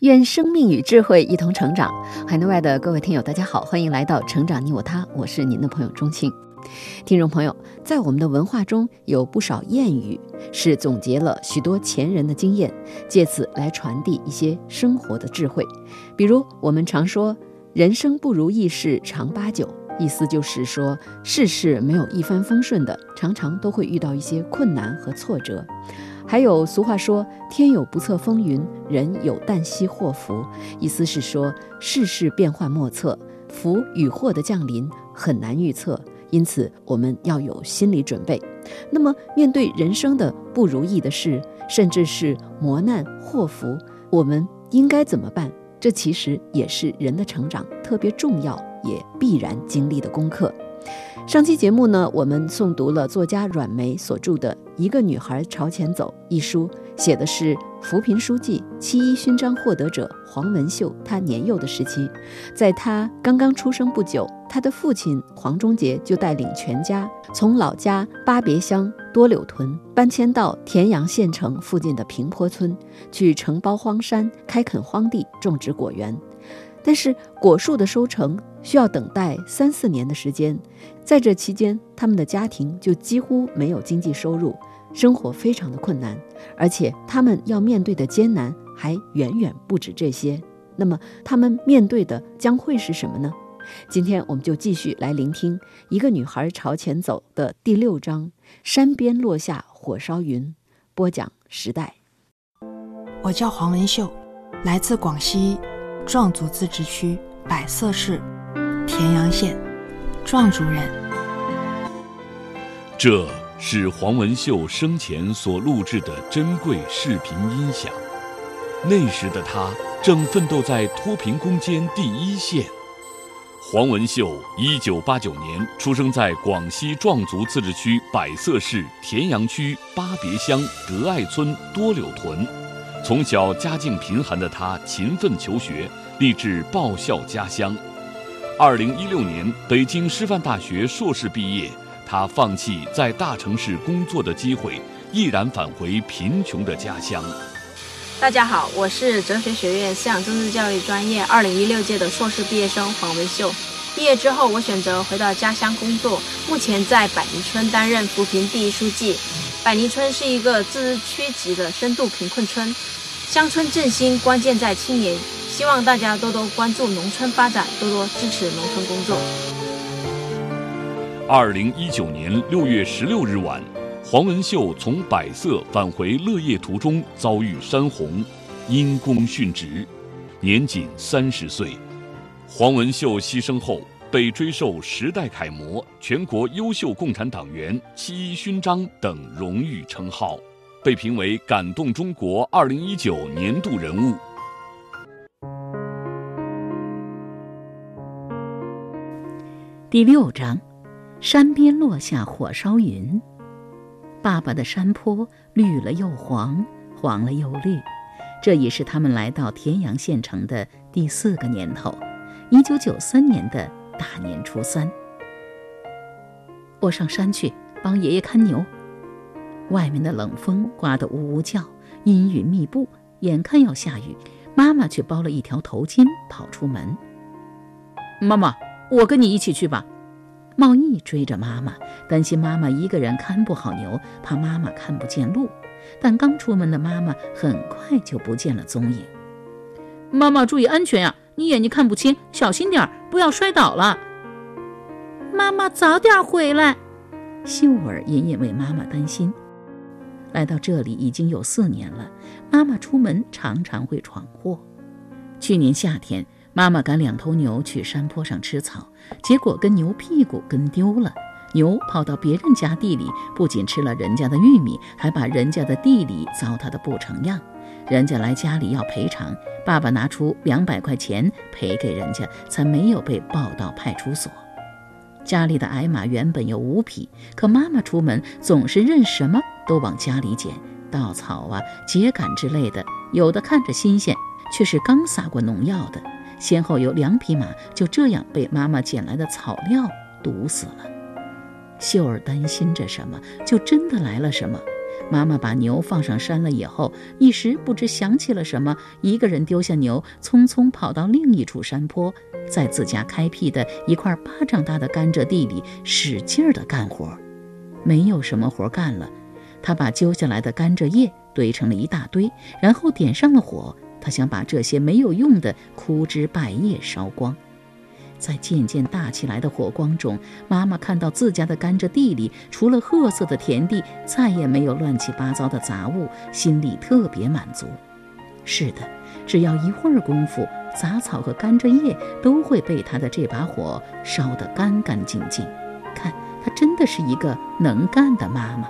愿生命与智慧一同成长。海内外的各位听友，大家好，欢迎来到《成长你我他》，我是您的朋友钟庆。听众朋友，在我们的文化中有不少谚语，是总结了许多前人的经验，借此来传递一些生活的智慧。比如，我们常说“人生不如意事常八九”，意思就是说，事事没有一帆风顺的，常常都会遇到一些困难和挫折。还有俗话说“天有不测风云，人有旦夕祸福”，意思是说世事变幻莫测，福与祸的降临很难预测，因此我们要有心理准备。那么，面对人生的不如意的事，甚至是磨难祸福，我们应该怎么办？这其实也是人的成长特别重要也必然经历的功课。上期节目呢，我们诵读了作家阮梅所著的《一个女孩朝前走》一书，写的是扶贫书记、七一勋章获得者黄文秀她年幼的时期。在她刚刚出生不久，她的父亲黄忠杰就带领全家从老家巴别乡多柳屯搬迁到田阳县城附近的平坡村，去承包荒山、开垦荒地、种植果园。但是果树的收成需要等待三四年的时间，在这期间，他们的家庭就几乎没有经济收入，生活非常的困难，而且他们要面对的艰难还远远不止这些。那么，他们面对的将会是什么呢？今天我们就继续来聆听《一个女孩朝前走》的第六章：山边落下火烧云。播讲时代。我叫黄文秀，来自广西。壮族自治区百色市田阳县，壮族人。这是黄文秀生前所录制的珍贵视频音响。那时的他正奋斗在脱贫攻坚第一线。黄文秀，一九八九年出生在广西壮族自治区百色市田阳区巴别乡德爱村多柳屯。从小家境贫寒的他勤奋求学，立志报效家乡。二零一六年，北京师范大学硕士毕业，他放弃在大城市工作的机会，毅然返回贫穷的家乡。大家好，我是哲学学院思想政治教育专业二零一六届的硕士毕业生黄文秀。毕业之后，我选择回到家乡工作，目前在百泥村担任扶贫第一书记。百泥村是一个自治区级的深度贫困村，乡村振兴关键在青年，希望大家多多关注农村发展，多多支持农村工作。二零一九年六月十六日晚，黄文秀从百色返回乐业途中遭遇山洪，因公殉职，年仅三十岁。黄文秀牺牲后。被追授时代楷模、全国优秀共产党员、七一勋章等荣誉称号，被评为感动中国二零一九年度人物。第六章：山边落下火烧云。爸爸的山坡绿了又黄，黄了又绿，这已是他们来到田阳县城的第四个年头。一九九三年的。大年初三，我上山去帮爷爷看牛。外面的冷风刮得呜呜叫，阴云密布，眼看要下雨。妈妈却包了一条头巾跑出门。妈妈，我跟你一起去吧。茂义追着妈妈，担心妈妈一个人看不好牛，怕妈妈看不见路。但刚出门的妈妈很快就不见了踪影。妈妈注意安全呀！你眼睛看不清，小心点儿，不要摔倒了。妈妈早点回来。秀儿隐隐为妈妈担心。来到这里已经有四年了，妈妈出门常常会闯祸。去年夏天，妈妈赶两头牛去山坡上吃草，结果跟牛屁股跟丢了。牛跑到别人家地里，不仅吃了人家的玉米，还把人家的地里糟蹋的不成样。人家来家里要赔偿，爸爸拿出两百块钱赔给人家，才没有被抱到派出所。家里的矮马原本有五匹，可妈妈出门总是认什么都往家里捡，稻草啊、秸秆之类的，有的看着新鲜，却是刚撒过农药的。先后有两匹马就这样被妈妈捡来的草料毒死了。秀儿担心着什么，就真的来了什么。妈妈把牛放上山了以后，一时不知想起了什么，一个人丢下牛，匆匆跑到另一处山坡，在自家开辟的一块巴掌大的甘蔗地里使劲儿地干活。没有什么活干了，他把揪下来的甘蔗叶堆成了一大堆，然后点上了火。他想把这些没有用的枯枝败叶烧光。在渐渐大起来的火光中，妈妈看到自家的甘蔗地里，除了褐色的田地，再也没有乱七八糟的杂物，心里特别满足。是的，只要一会儿功夫，杂草和甘蔗叶都会被他的这把火烧得干干净净。看，她真的是一个能干的妈妈。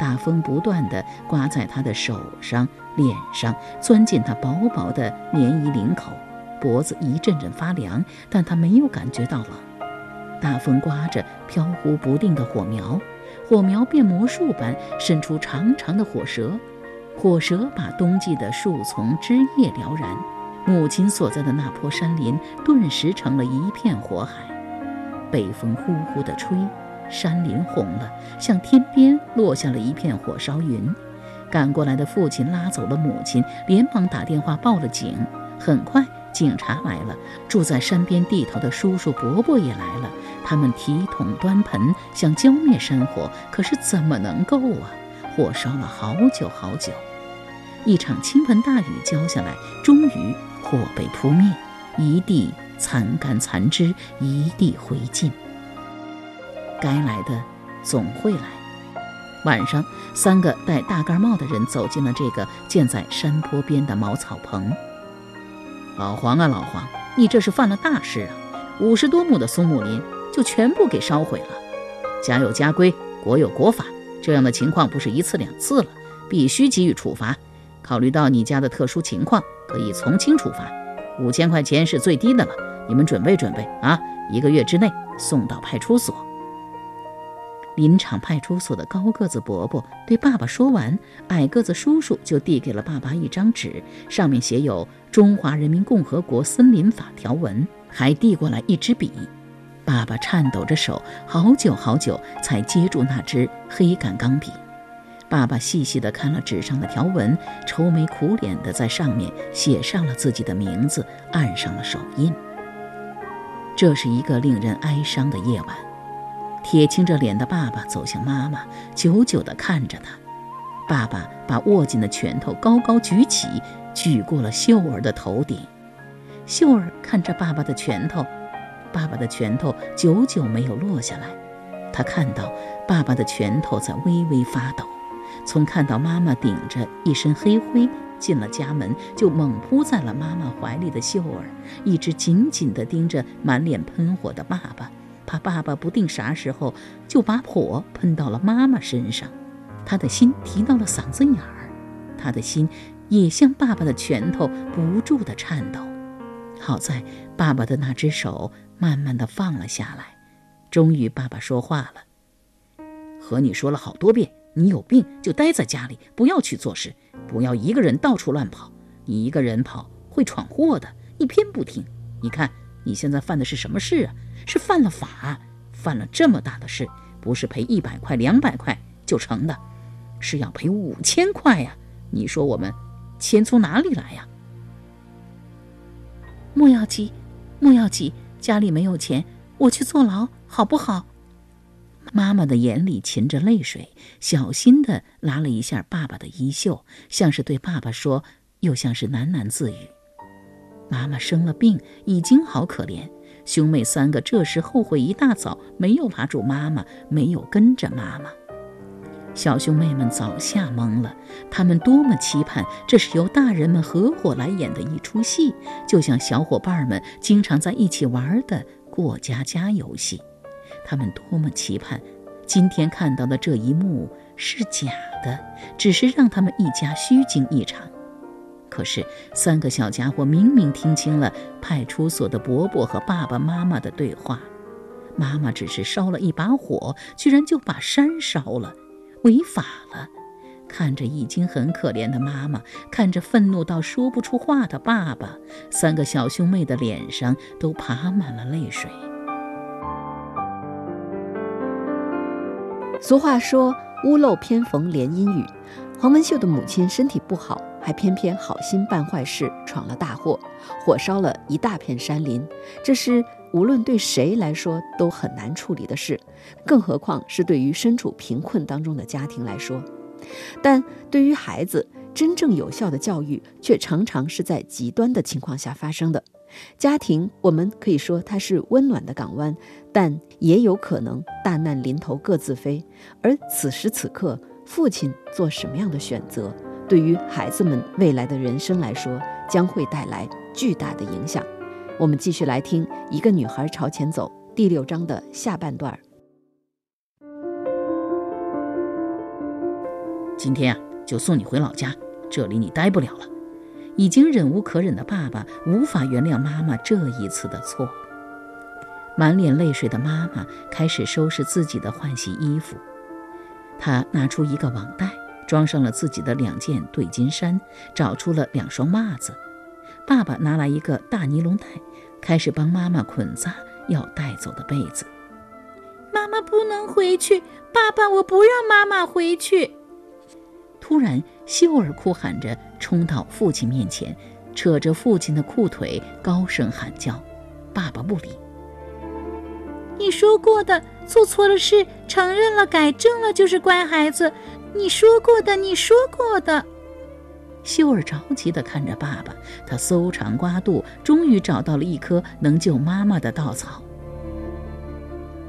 大风不断地刮在他的手上、脸上，钻进他薄薄的棉衣领口。脖子一阵阵发凉，但他没有感觉到冷。大风刮着飘忽不定的火苗，火苗变魔术般伸出长长的火舌，火舌把冬季的树丛枝叶燎燃。母亲所在的那坡山林顿时成了一片火海。北风呼呼地吹，山林红了，向天边落下了一片火烧云。赶过来的父亲拉走了母亲，连忙打电话报了警。很快。警察来了，住在山边地头的叔叔伯伯也来了。他们提桶端盆，想浇灭山火，可是怎么能够啊？火烧了好久好久，一场倾盆大雨浇下来，终于火被扑灭，一地残干残枝，一地灰烬。该来的总会来。晚上，三个戴大盖帽的人走进了这个建在山坡边的茅草棚。老黄啊，老黄，你这是犯了大事啊！五十多亩的松木林就全部给烧毁了。家有家规，国有国法，这样的情况不是一次两次了，必须给予处罚。考虑到你家的特殊情况，可以从轻处罚，五千块钱是最低的了。你们准备准备啊，一个月之内送到派出所。林场派出所的高个子伯伯对爸爸说完，矮个子叔叔就递给了爸爸一张纸，上面写有。中华人民共和国森林法条文，还递过来一支笔。爸爸颤抖着手，好久好久才接住那支黑杆钢笔。爸爸细细地看了纸上的条文，愁眉苦脸地在上面写上了自己的名字，按上了手印。这是一个令人哀伤的夜晚。铁青着脸的爸爸走向妈妈，久久地看着她。爸爸把握紧的拳头高高举起。举过了秀儿的头顶，秀儿看着爸爸的拳头，爸爸的拳头久久没有落下来。他看到爸爸的拳头在微微发抖。从看到妈妈顶着一身黑灰进了家门，就猛扑在了妈妈怀里的秀儿，一直紧紧地盯着满脸喷火的爸爸，怕爸爸不定啥时候就把火喷到了妈妈身上。他的心提到了嗓子眼儿，他的心。也像爸爸的拳头不住地颤抖，好在爸爸的那只手慢慢地放了下来。终于，爸爸说话了：“和你说了好多遍，你有病就待在家里，不要去做事，不要一个人到处乱跑。你一个人跑会闯祸的，你偏不听。你看你现在犯的是什么事啊？是犯了法，犯了这么大的事，不是赔一百块、两百块就成的，是要赔五千块呀！你说我们……”钱从哪里来呀？莫要急，莫要急，家里没有钱，我去坐牢好不好？妈妈的眼里噙着泪水，小心的拉了一下爸爸的衣袖，像是对爸爸说，又像是喃喃自语。妈妈生了病，已经好可怜。兄妹三个这时后悔一大早，没有拉住妈妈，没有跟着妈妈。小兄妹们早吓懵了，他们多么期盼这是由大人们合伙来演的一出戏，就像小伙伴们经常在一起玩的过家家游戏。他们多么期盼今天看到的这一幕是假的，只是让他们一家虚惊一场。可是三个小家伙明明听清了派出所的伯伯和爸爸妈妈的对话，妈妈只是烧了一把火，居然就把山烧了，违法了。看着已经很可怜的妈妈，看着愤怒到说不出话的爸爸，三个小兄妹的脸上都爬满了泪水。俗话说“屋漏偏逢连阴雨”，黄文秀的母亲身体不好，还偏偏好心办坏事，闯了大祸，火烧了一大片山林。这是无论对谁来说都很难处理的事，更何况是对于身处贫困当中的家庭来说。但对于孩子，真正有效的教育却常常是在极端的情况下发生的。家庭，我们可以说它是温暖的港湾，但也有可能大难临头各自飞。而此时此刻，父亲做什么样的选择，对于孩子们未来的人生来说，将会带来巨大的影响。我们继续来听《一个女孩朝前走》第六章的下半段。今天啊，就送你回老家，这里你待不了了。已经忍无可忍的爸爸无法原谅妈妈这一次的错。满脸泪水的妈妈开始收拾自己的换洗衣服。他拿出一个网袋，装上了自己的两件对襟衫，找出了两双袜子。爸爸拿来一个大尼龙袋，开始帮妈妈捆扎要带走的被子。妈妈不能回去，爸爸，我不让妈妈回去。突然，秀儿哭喊着冲到父亲面前，扯着父亲的裤腿，高声喊叫。爸爸不理。你说过的，做错了事，承认了，改正了，就是乖孩子。你说过的，你说过的。秀儿着急地看着爸爸，他搜肠刮肚，终于找到了一颗能救妈妈的稻草。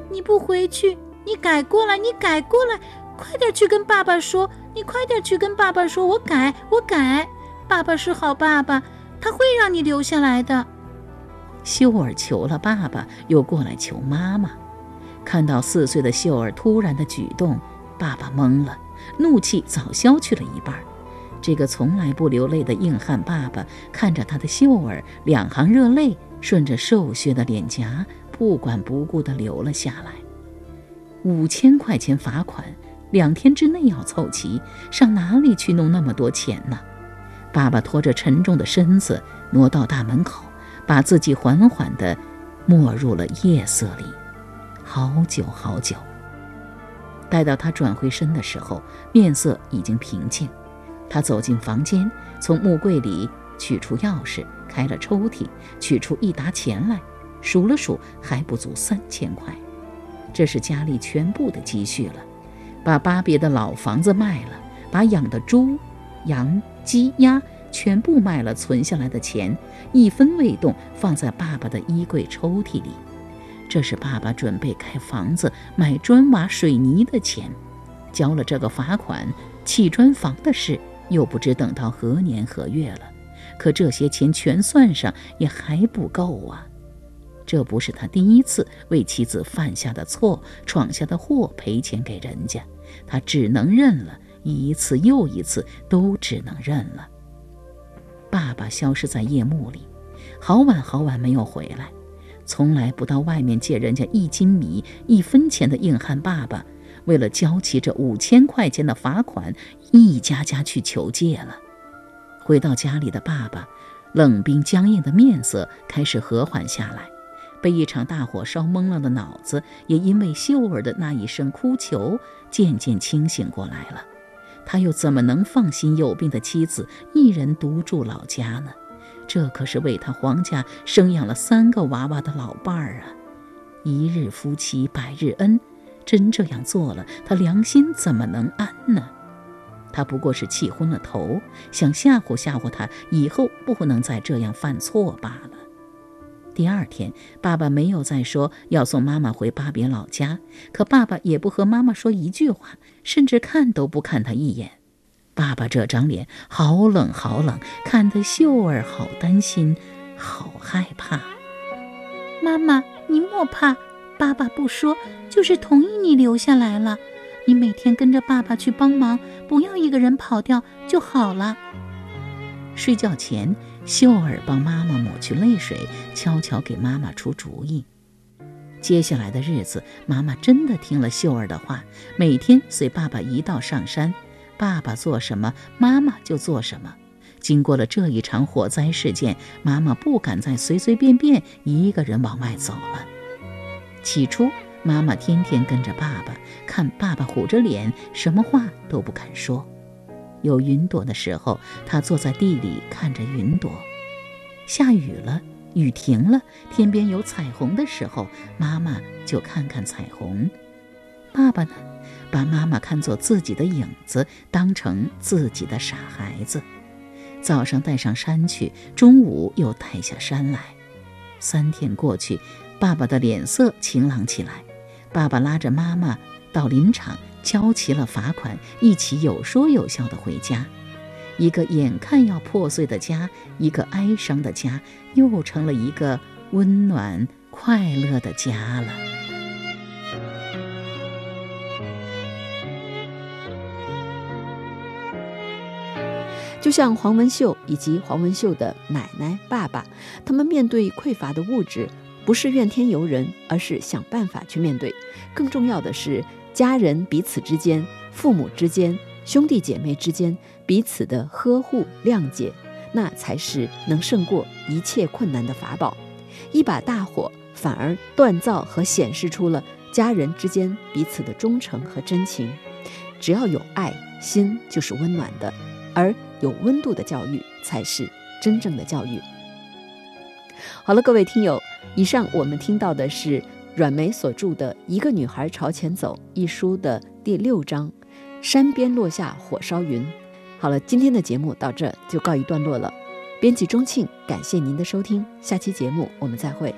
你不回去，你改过来，你改过来。快点去跟爸爸说！你快点去跟爸爸说，我改，我改。爸爸是好爸爸，他会让你留下来的。秀儿求了爸爸，又过来求妈妈。看到四岁的秀儿突然的举动，爸爸懵了，怒气早消去了一半。这个从来不流泪的硬汉爸爸看着他的秀儿，两行热泪顺着瘦削的脸颊不管不顾地流了下来。五千块钱罚款。两天之内要凑齐，上哪里去弄那么多钱呢？爸爸拖着沉重的身子挪到大门口，把自己缓缓地没入了夜色里，好久好久。待到他转回身的时候，面色已经平静。他走进房间，从木柜里取出钥匙，开了抽屉，取出一沓钱来，数了数，还不足三千块，这是家里全部的积蓄了。把巴别的老房子卖了，把养的猪、羊、鸡、鸭全部卖了，存下来的钱一分未动，放在爸爸的衣柜抽屉里。这是爸爸准备盖房子、买砖瓦水泥的钱。交了这个罚款，砌砖房的事又不知等到何年何月了。可这些钱全算上，也还不够啊。这不是他第一次为妻子犯下的错、闯下的祸赔钱给人家，他只能认了，一次又一次都只能认了。爸爸消失在夜幕里，好晚好晚没有回来，从来不到外面借人家一斤米、一分钱的硬汉爸爸，为了交齐这五千块钱的罚款，一家家去求借了。回到家里的爸爸，冷冰僵硬的面色开始和缓下来。被一场大火烧懵了的脑子，也因为秀儿的那一声哭求，渐渐清醒过来了。他又怎么能放心有病的妻子一人独住老家呢？这可是为他黄家生养了三个娃娃的老伴儿啊！一日夫妻百日恩，真这样做了，他良心怎么能安呢？他不过是气昏了头，想吓唬吓唬他，以后不能再这样犯错罢了。第二天，爸爸没有再说要送妈妈回巴别老家，可爸爸也不和妈妈说一句话，甚至看都不看他一眼。爸爸这张脸好冷好冷，看得秀儿好担心，好害怕。妈妈，你莫怕，爸爸不说，就是同意你留下来了。你每天跟着爸爸去帮忙，不要一个人跑掉就好了。睡觉前，秀儿帮妈妈抹去泪水，悄悄给妈妈出主意。接下来的日子，妈妈真的听了秀儿的话，每天随爸爸一道上山，爸爸做什么，妈妈就做什么。经过了这一场火灾事件，妈妈不敢再随随便便一个人往外走了。起初，妈妈天天跟着爸爸，看爸爸虎着脸，什么话都不肯说。有云朵的时候，他坐在地里看着云朵；下雨了。雨停了，天边有彩虹的时候，妈妈就看看彩虹。爸爸呢，把妈妈看作自己的影子，当成自己的傻孩子。早上带上山去，中午又带下山来。三天过去，爸爸的脸色晴朗起来。爸爸拉着妈妈到林场交齐了罚款，一起有说有笑的回家。一个眼看要破碎的家，一个哀伤的家，又成了一个温暖快乐的家了。就像黄文秀以及黄文秀的奶奶、爸爸，他们面对匮乏的物质，不是怨天尤人，而是想办法去面对。更重要的是，家人彼此之间、父母之间、兄弟姐妹之间。彼此的呵护、谅解，那才是能胜过一切困难的法宝。一把大火反而锻造和显示出了家人之间彼此的忠诚和真情。只要有爱心，就是温暖的；而有温度的教育，才是真正的教育。好了，各位听友，以上我们听到的是阮梅所著的《一个女孩朝前走》一书的第六章：山边落下火烧云。好了，今天的节目到这就告一段落了。编辑钟庆，感谢您的收听，下期节目我们再会。